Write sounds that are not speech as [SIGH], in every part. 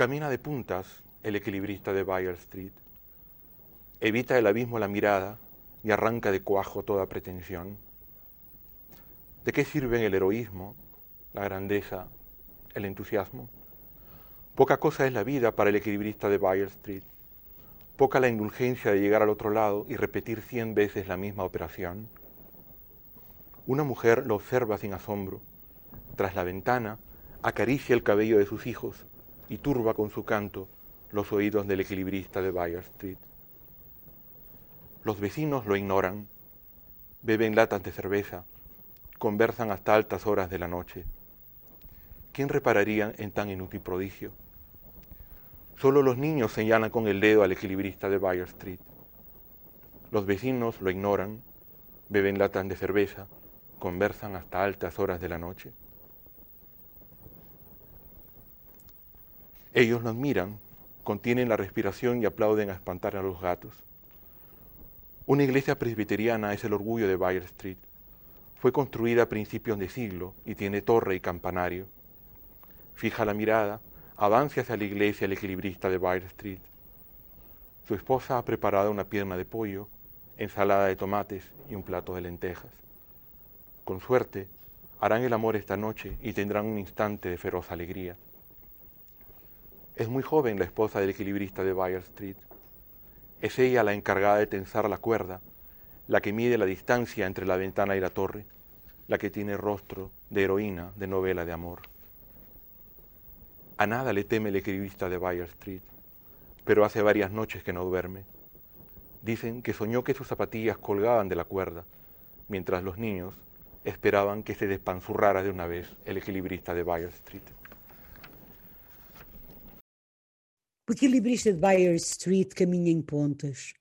Camina de puntas el equilibrista de Bayer Street. Evita el abismo la mirada y arranca de cuajo toda pretensión. ¿De qué sirven el heroísmo, la grandeza, el entusiasmo? Poca cosa es la vida para el equilibrista de Bayer Street. Poca la indulgencia de llegar al otro lado y repetir cien veces la misma operación. Una mujer lo observa sin asombro. Tras la ventana, acaricia el cabello de sus hijos y turba con su canto los oídos del equilibrista de Bayer Street. Los vecinos lo ignoran, beben latas de cerveza, conversan hasta altas horas de la noche. ¿Quién repararía en tan inútil prodigio? Solo los niños señalan con el dedo al equilibrista de Bayer Street. Los vecinos lo ignoran, beben latas de cerveza, conversan hasta altas horas de la noche. Ellos lo admiran, contienen la respiración y aplauden a espantar a los gatos. Una iglesia presbiteriana es el orgullo de Bayer Street. Fue construida a principios de siglo y tiene torre y campanario. Fija la mirada, avanza hacia la iglesia el equilibrista de Bayer Street. Su esposa ha preparado una pierna de pollo, ensalada de tomates y un plato de lentejas. Con suerte, harán el amor esta noche y tendrán un instante de feroz alegría. Es muy joven la esposa del equilibrista de Bayer Street. Es ella la encargada de tensar la cuerda, la que mide la distancia entre la ventana y la torre, la que tiene rostro de heroína de novela de amor. A nada le teme el equilibrista de Bayer Street, pero hace varias noches que no duerme. Dicen que soñó que sus zapatillas colgaban de la cuerda, mientras los niños esperaban que se despanzurrara de una vez el equilibrista de Bayer Street. O equilibrista de Bayer Street caminha em pontas.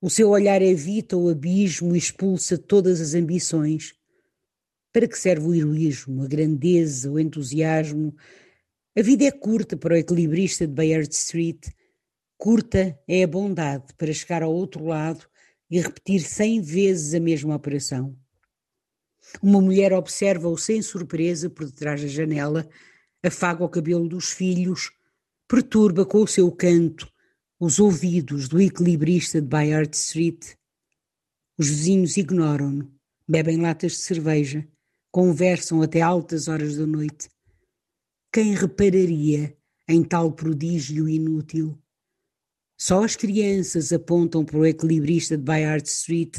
O seu olhar evita o abismo e expulsa todas as ambições. Para que serve o heroísmo, a grandeza, o entusiasmo? A vida é curta para o equilibrista de Bayard Street. Curta é a bondade para chegar ao outro lado e repetir cem vezes a mesma operação. Uma mulher observa-o sem surpresa por detrás da janela, afaga o cabelo dos filhos, perturba com o seu canto os ouvidos do equilibrista de Bayard Street. Os vizinhos ignoram-no, bebem latas de cerveja, conversam até altas horas da noite. Quem repararia em tal prodígio inútil? Só as crianças apontam para o equilibrista de Bayard Street,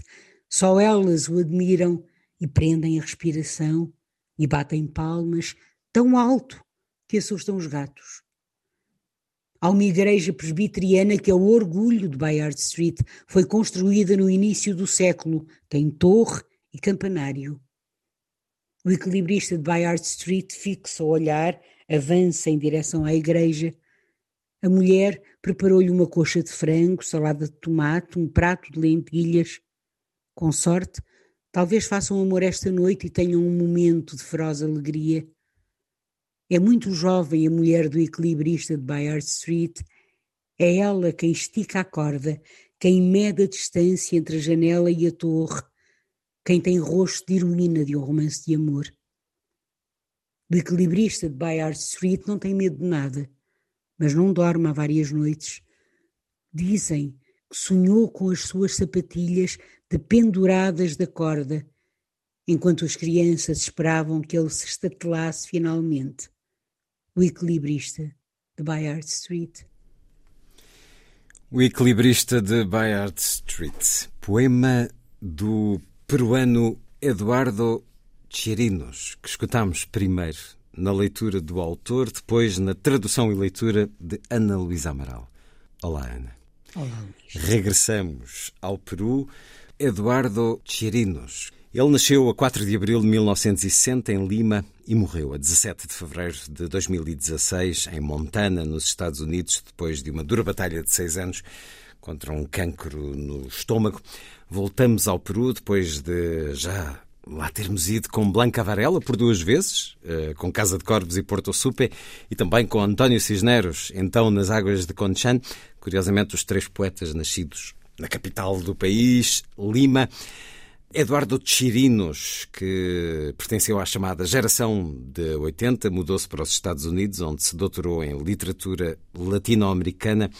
só elas o admiram e prendem a respiração e batem palmas tão alto que assustam os gatos. Há uma igreja presbiteriana que é o orgulho de Bayard Street. Foi construída no início do século, tem torre e campanário. O equilibrista de Bayard Street fixa o olhar, avança em direção à igreja. A mulher preparou-lhe uma coxa de frango, salada de tomate, um prato de lentilhas. Com sorte, talvez façam amor esta noite e tenham um momento de feroz alegria. É muito jovem a mulher do equilibrista de Bayard Street. É ela quem estica a corda, quem mede a distância entre a janela e a torre, quem tem rosto de heroína de um romance de amor. O equilibrista de Bayard Street não tem medo de nada, mas não dorme há várias noites. Dizem que sonhou com as suas sapatilhas dependuradas da corda, enquanto as crianças esperavam que ele se estatelasse finalmente o equilibrista de Bayard Street. O equilibrista de Bayard Street, poema do peruano Eduardo Chirinos, que escutamos primeiro na leitura do autor, depois na tradução e leitura de Ana Luísa Amaral. Olá, Ana. Olá, Regressamos ao Peru. Eduardo Chirinos. Ele nasceu a 4 de abril de 1960 em Lima e morreu a 17 de fevereiro de 2016 em Montana, nos Estados Unidos, depois de uma dura batalha de seis anos contra um cancro no estômago. Voltamos ao Peru depois de já lá termos ido com Blanca Varela por duas vezes, eh, com Casa de Corvos e Porto Supe, e também com António Cisneros, então nas águas de Conchan. Curiosamente, os três poetas nascidos na capital do país, Lima. Eduardo Chirinos, que pertenceu à chamada geração de 80, mudou-se para os Estados Unidos, onde se doutorou em literatura latino-americana.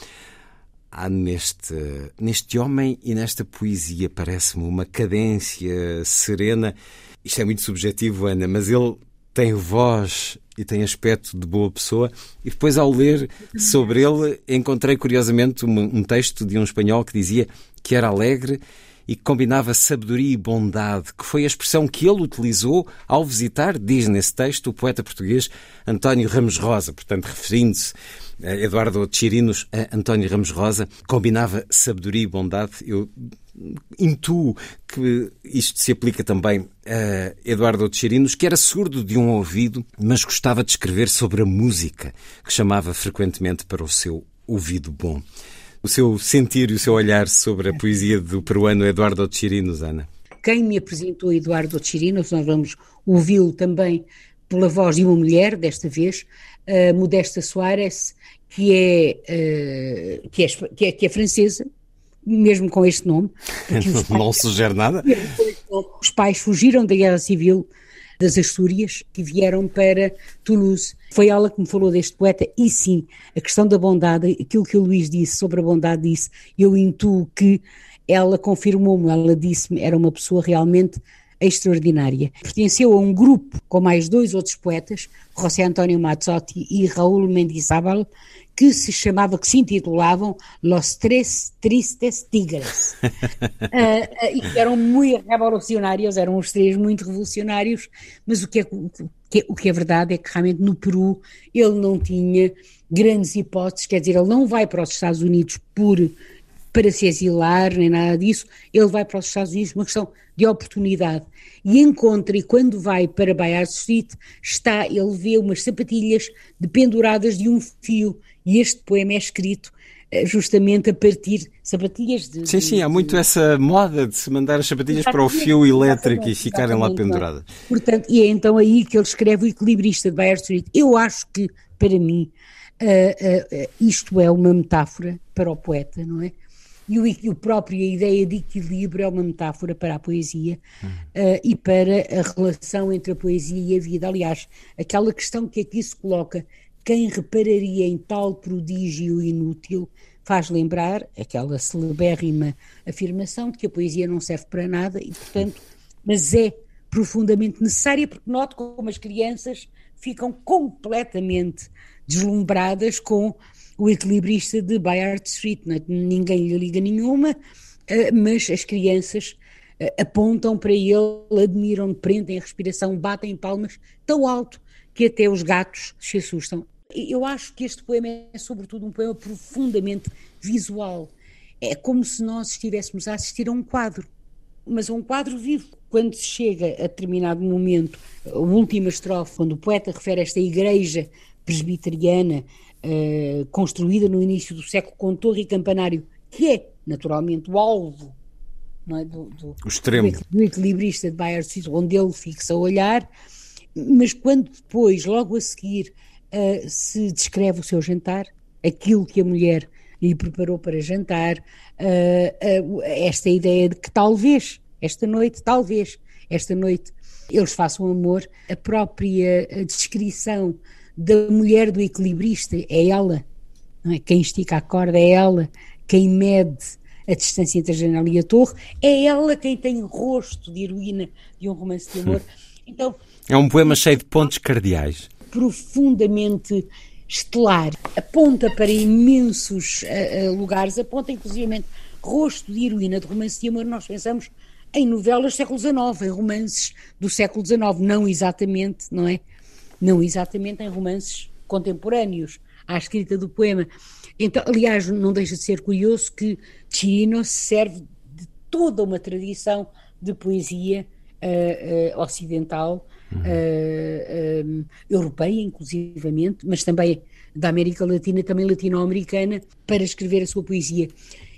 Há neste, neste homem e nesta poesia, parece-me, uma cadência serena. Isto é muito subjetivo, Ana, mas ele tem voz e tem aspecto de boa pessoa. E depois, ao ler sobre ele, encontrei curiosamente um, um texto de um espanhol que dizia que era alegre e que combinava sabedoria e bondade, que foi a expressão que ele utilizou ao visitar, diz nesse texto, o poeta português António Ramos Rosa, portanto, referindo-se a Eduardo Chirinos a António Ramos Rosa, combinava sabedoria e bondade. Eu intuo que isto se aplica também a Eduardo Chirinos, que era surdo de um ouvido, mas gostava de escrever sobre a música, que chamava frequentemente para o seu ouvido bom. O seu sentir e o seu olhar sobre a poesia do peruano Eduardo Chirinos, Ana. Quem me apresentou Eduardo Chirinos, nós vamos ouvi-lo também pela voz de uma mulher, desta vez, Modesta Soares, que é, uh, que, é, que, é, que é francesa, mesmo com este nome. [LAUGHS] Não sugere nada. Os pais fugiram da Guerra Civil das Astúrias e vieram para Toulouse. Foi ela que me falou deste poeta e sim, a questão da bondade, aquilo que o Luís disse sobre a bondade disse, eu intuo que ela confirmou-me, ela disse-me, era uma pessoa realmente extraordinária. Pertenceu a um grupo com mais dois outros poetas, José António Mazzotti e Raul Mendizábal, que se chamava, que se intitulavam Los Tres Tristes Tigres, uh, [LAUGHS] e que eram muito revolucionários, eram os três muito revolucionários, mas o que, é, o, que, o que é verdade é que realmente no Peru ele não tinha grandes hipóteses, quer dizer, ele não vai para os Estados Unidos por para se exilar, nem nada disso, ele vai para os Estados Unidos uma questão de oportunidade. E encontra, e quando vai para Bayard Street, está, ele vê umas sapatilhas dependuradas de um fio, e este poema é escrito eh, justamente a partir sapatilhas de. Sim, sim, há muito essa moda de se mandar as sapatilhas para o fio elétrico e ficarem lá penduradas. Portanto, e é então aí que ele escreve o equilibrista de Bayard Street. Eu acho que, para mim, uh, uh, isto é uma metáfora para o poeta, não é? e o, e o próprio a ideia de equilíbrio é uma metáfora para a poesia uhum. uh, e para a relação entre a poesia e a vida. Aliás, aquela questão que aqui se coloca, quem repararia em tal prodígio inútil, faz lembrar aquela celebérrima afirmação de que a poesia não serve para nada e, portanto, mas é profundamente necessária, porque noto como as crianças ficam completamente deslumbradas com o equilibrista de Bayard Street, é? ninguém lhe liga nenhuma, eh, mas as crianças eh, apontam para ele, admiram, prendem a respiração, batem palmas tão alto que até os gatos se assustam. Eu acho que este poema é, sobretudo, um poema profundamente visual. É como se nós estivéssemos a assistir a um quadro, mas a um quadro vivo. Quando se chega a determinado momento, a última estrofe, quando o poeta refere a esta igreja presbiteriana uh, construída no início do século com torre e campanário, que é naturalmente o alvo é? do, do. Do, equilibrista de Bayard onde ele fixa o olhar, mas quando depois, logo a seguir, uh, se descreve o seu jantar, aquilo que a mulher lhe preparou para jantar, uh, esta ideia de que talvez, esta noite, talvez, esta noite, eles façam amor, a própria descrição da mulher do equilibrista, é ela, é? Quem estica a corda é ela, quem mede a distância entre a janela e a torre, é ela quem tem rosto de heroína de um romance de amor. Então, é um poema cheio de pontos cardeais. Profundamente estelar, aponta para imensos uh, uh, lugares, aponta inclusivamente rosto de heroína de romance de amor, nós pensamos em novelas do século XIX, em romances do século XIX, não exatamente, não é? não exatamente em romances contemporâneos. à escrita do poema. Então, aliás, não deixa de ser curioso que Chirino serve de toda uma tradição de poesia uh, ocidental, uhum. uh, europeia, inclusivamente, mas também da América Latina, também latino-americana, para escrever a sua poesia.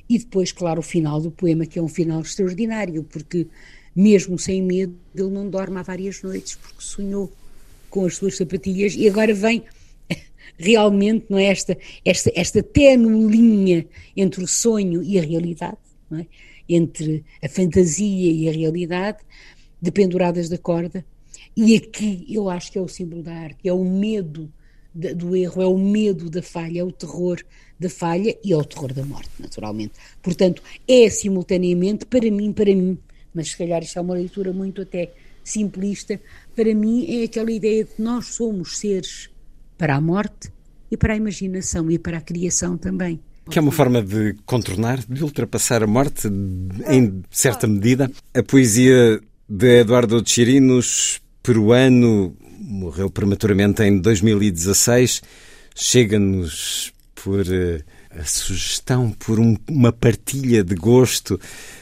E depois, claro, o final do poema, que é um final extraordinário, porque mesmo sem medo, ele não dorme há várias noites, porque sonhou com as suas sapatilhas e agora vem [LAUGHS] realmente não é esta esta esta linha entre o sonho e a realidade, é? entre a fantasia e a realidade, dependuradas da corda. E aqui eu acho que é o símbolo da arte, é o medo do erro, é o medo da falha, é o terror da falha e é o terror da morte, naturalmente. Portanto, é simultaneamente, para mim, para mim, mas se calhar isto é uma leitura muito até simplista, para mim é aquela ideia de que nós somos seres para a morte e para a imaginação e para a criação também. Que é uma forma de contornar, de ultrapassar a morte, em certa medida. A poesia de Eduardo Chirinos, peruano, morreu prematuramente em 2016, chega-nos por uh, a sugestão, por um, uma partilha de gosto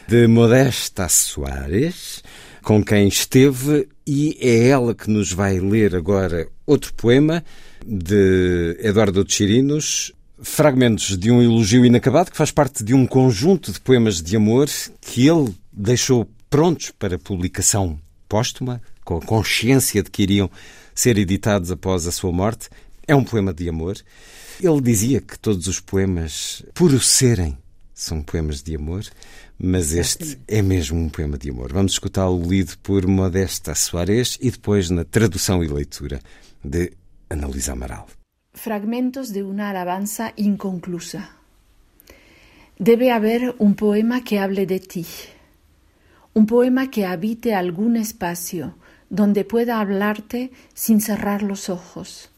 de Modesta Soares, com quem esteve, e é ela que nos vai ler agora outro poema de Eduardo Chirinos, fragmentos de um elogio inacabado, que faz parte de um conjunto de poemas de amor que ele deixou prontos para publicação póstuma, com a consciência de que iriam ser editados após a sua morte. É um poema de amor. Ele dizia que todos os poemas, por o serem, são poemas de amor, mas este é mesmo um poema de amor. Vamos escutá-lo lido por Modesta Soares e depois na tradução e leitura de Ana Luísa Amaral. Fragmentos de una alabanza inconclusa. Debe haber un poema que hable de ti, un poema que habite algún espacio donde pueda hablarte sin cerrar los ojos,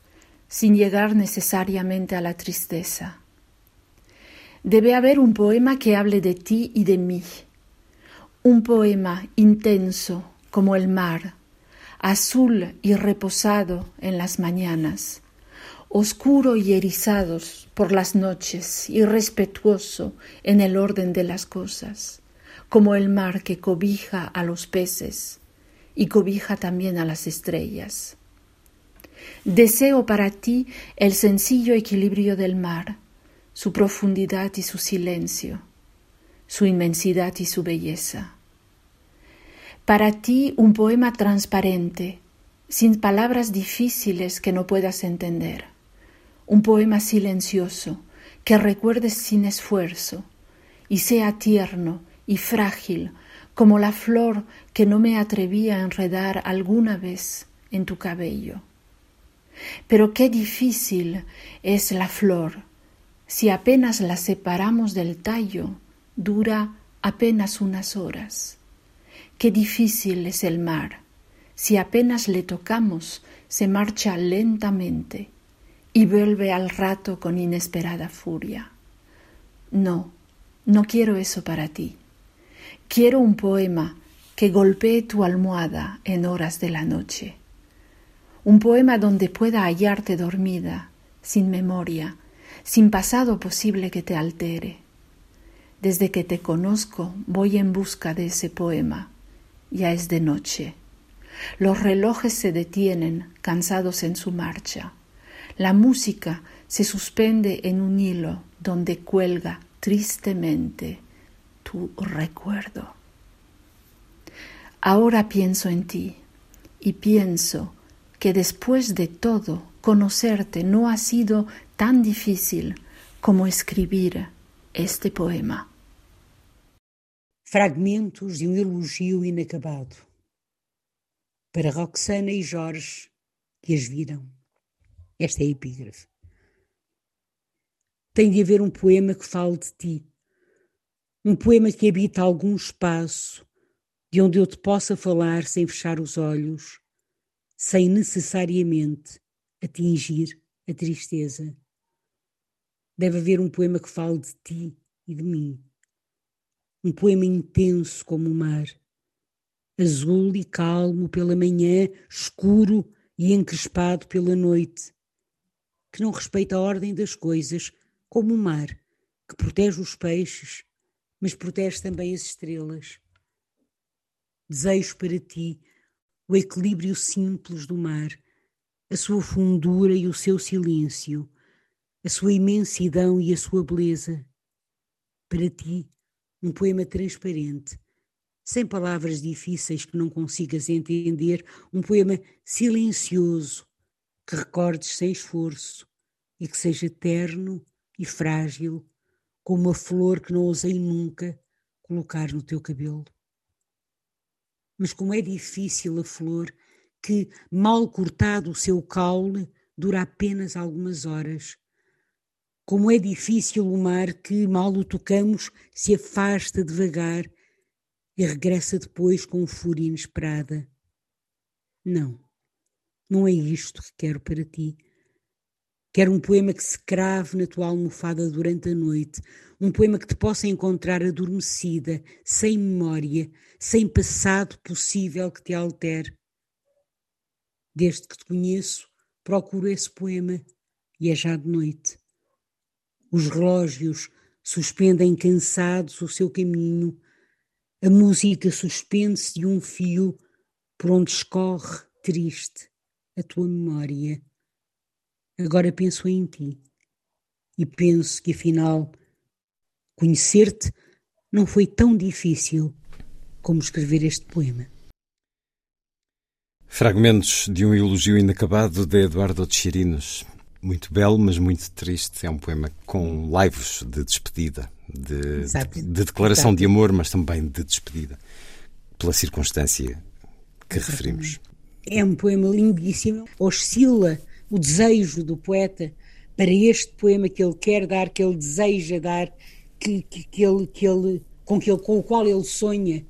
sin llegar necesariamente a la tristeza. Debe haber un poema que hable de ti y de mí, un poema intenso como el mar, azul y reposado en las mañanas, oscuro y erizados por las noches y respetuoso en el orden de las cosas, como el mar que cobija a los peces y cobija también a las estrellas. Deseo para ti el sencillo equilibrio del mar, su profundidad y su silencio, su inmensidad y su belleza. Para ti un poema transparente, sin palabras difíciles que no puedas entender, un poema silencioso que recuerdes sin esfuerzo y sea tierno y frágil como la flor que no me atreví a enredar alguna vez en tu cabello. Pero qué difícil es la flor si apenas la separamos del tallo, dura apenas unas horas. Qué difícil es el mar. Si apenas le tocamos, se marcha lentamente y vuelve al rato con inesperada furia. No, no quiero eso para ti. Quiero un poema que golpee tu almohada en horas de la noche. Un poema donde pueda hallarte dormida, sin memoria, sin pasado posible que te altere. Desde que te conozco voy en busca de ese poema ya es de noche. Los relojes se detienen, cansados en su marcha. La música se suspende en un hilo donde cuelga tristemente tu recuerdo. Ahora pienso en ti y pienso que después de todo conocerte no ha sido tan difícil como escribir este poema. fragmentos de um elogio inacabado. Para Roxana e Jorge, que as viram. Esta é a epígrafe. Tem de haver um poema que fale de ti. Um poema que habita algum espaço de onde eu te possa falar sem fechar os olhos, sem necessariamente atingir a tristeza. Deve haver um poema que fale de ti e de mim um poema intenso como o mar, azul e calmo pela manhã, escuro e encrespado pela noite, que não respeita a ordem das coisas, como o mar, que protege os peixes, mas protege também as estrelas. Desejo para ti. O equilíbrio simples do mar, a sua fundura e o seu silêncio, a sua imensidão e a sua beleza. Para ti, um poema transparente, sem palavras difíceis que não consigas entender, um poema silencioso, que recordes sem esforço. E que seja terno e frágil, como uma flor que não ousei nunca colocar no teu cabelo. Mas como é difícil a flor que, mal cortado o seu caule, dura apenas algumas horas. Como é difícil o mar que, mal o tocamos, se afasta devagar e regressa depois com fúria inesperada. Não, não é isto que quero para ti. Quero um poema que se crave na tua almofada durante a noite, um poema que te possa encontrar adormecida, sem memória, sem passado possível que te altere. Desde que te conheço, procuro esse poema e é já de noite. Os relógios suspendem cansados o seu caminho, a música suspende-se de um fio por onde escorre, triste, a tua memória. Agora penso em ti e penso que afinal conhecer-te não foi tão difícil como escrever este poema. Fragmentos de um elogio inacabado de Eduardo Chirinos. Muito belo, mas muito triste. É um poema com laivos de despedida de, de, de declaração Exato. de amor, mas também de despedida, pela circunstância que Exatamente. referimos. É um poema lindíssimo, oscila o desejo do poeta para este poema que ele quer dar, que ele deseja dar, que, que, que ele, que ele, com, que ele, com o qual ele sonha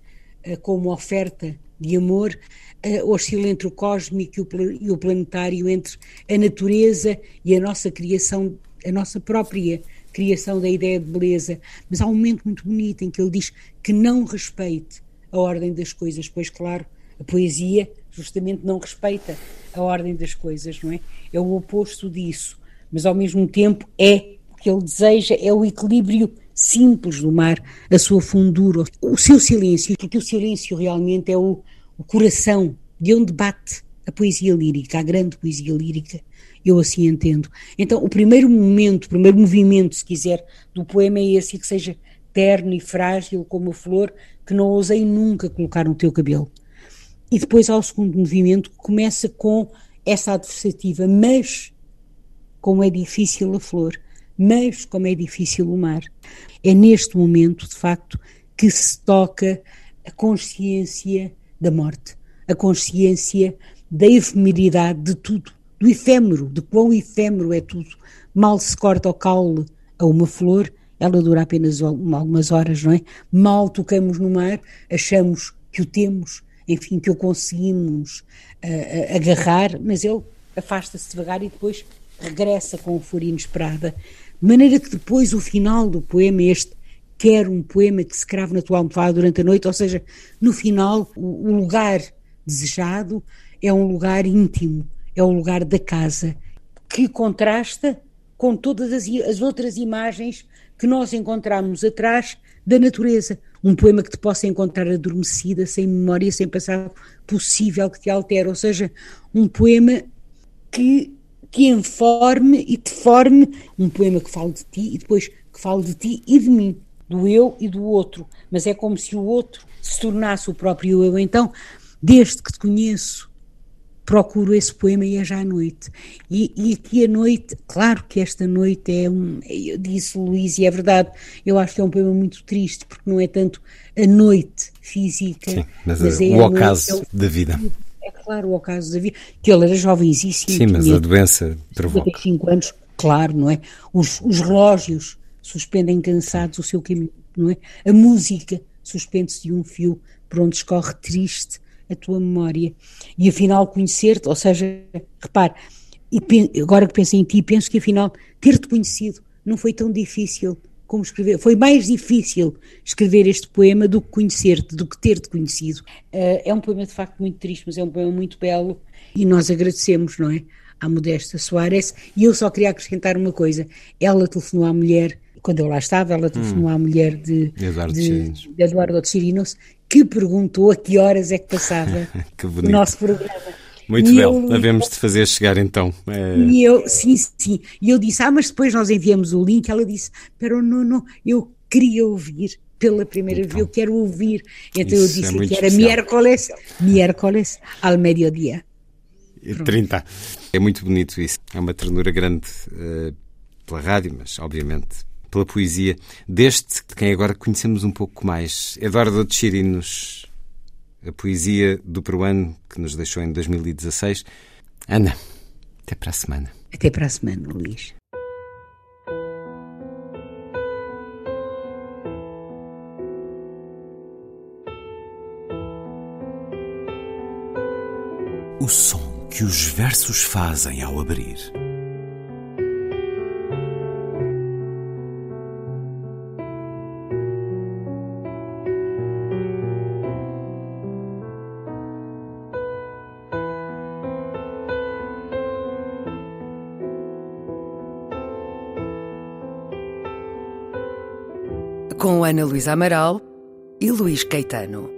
uh, como oferta de amor, uh, oscila entre o cósmico e o, e o planetário, entre a natureza e a nossa criação, a nossa própria criação da ideia de beleza, mas há um momento muito bonito em que ele diz que não respeite a ordem das coisas, pois claro, a poesia justamente não respeita a ordem das coisas, não é? É o oposto disso, mas ao mesmo tempo é o que ele deseja, é o equilíbrio simples do mar, a sua fundura, o seu silêncio, porque o silêncio realmente é o, o coração de onde bate a poesia lírica, a grande poesia lírica, eu assim entendo. Então, o primeiro momento, o primeiro movimento, se quiser, do poema é esse, que seja terno e frágil como a flor que não ousei nunca colocar no teu cabelo. E depois, ao segundo movimento, começa com essa adversativa, mas como é difícil a flor, mas como é difícil o mar. É neste momento, de facto, que se toca a consciência da morte, a consciência da efemeridade de tudo do efêmero, de quão efêmero é tudo. Mal se corta o caule a uma flor, ela dura apenas algumas horas, não é? Mal tocamos no mar, achamos que o temos, enfim, que o conseguimos uh, agarrar, mas ele afasta-se devagar e depois regressa com fúria inesperada. De maneira que depois o final do poema, este quer um poema que se crave na tua almofada durante a noite, ou seja, no final, o, o lugar desejado é um lugar íntimo, é o lugar da casa, que contrasta com todas as, as outras imagens que nós encontramos atrás da natureza. Um poema que te possa encontrar adormecida, sem memória, sem passado possível que te altere, ou seja, um poema que te informe e te forme, um poema que fale de ti e depois que fale de ti e de mim, do eu e do outro, mas é como se o outro se tornasse o próprio eu. Então, desde que te conheço, procuro esse poema e é já à noite. E, e aqui a noite, claro que esta noite é um. Eu disse Luís, e é verdade, eu acho que é um poema muito triste, porque não é tanto a noite física, Sim, mas, mas é o ocaso noite, é o, da vida. É claro, o ocaso da vida, que ele era jovenzíssimo. Sim, mas a doença provoca. 55 anos, claro, não é? Os, os relógios suspendem cansados o seu caminho, não é? A música suspende-se de um fio por onde escorre triste a tua memória e afinal conhecer-te, ou seja, repare, agora que penso em ti, penso que afinal ter-te conhecido não foi tão difícil como escrever, foi mais difícil escrever este poema do que conhecer-te, do que ter-te conhecido. Uh, é um poema de facto muito triste, mas é um poema muito belo e nós agradecemos, não é? à Modesta Soares, e eu só queria acrescentar uma coisa. Ela telefonou à mulher, quando eu lá estava, ela telefonou hum. à mulher de, Eduardo, de, de Eduardo Chirinos, que perguntou a que horas é que passava [LAUGHS] que o nosso programa. Muito bem, havemos de fazer chegar então. É... E eu, sim, sim. E eu disse, ah, mas depois nós enviamos o link. Ela disse, pero não, não, eu queria ouvir pela primeira então, vez, eu quero ouvir. Então eu é disse é que era miércoles, miércoles ao meio-dia. 30. É muito bonito isso. É uma ternura grande uh, pela rádio, mas obviamente pela poesia deste, de quem agora conhecemos um pouco mais, Eduardo de Chirinos, a poesia do peruano que nos deixou em 2016. Ana, até para a semana. Até para a semana, Luís. O som que os versos fazem ao abrir. Ana Luísa Amaral e Luís Caetano.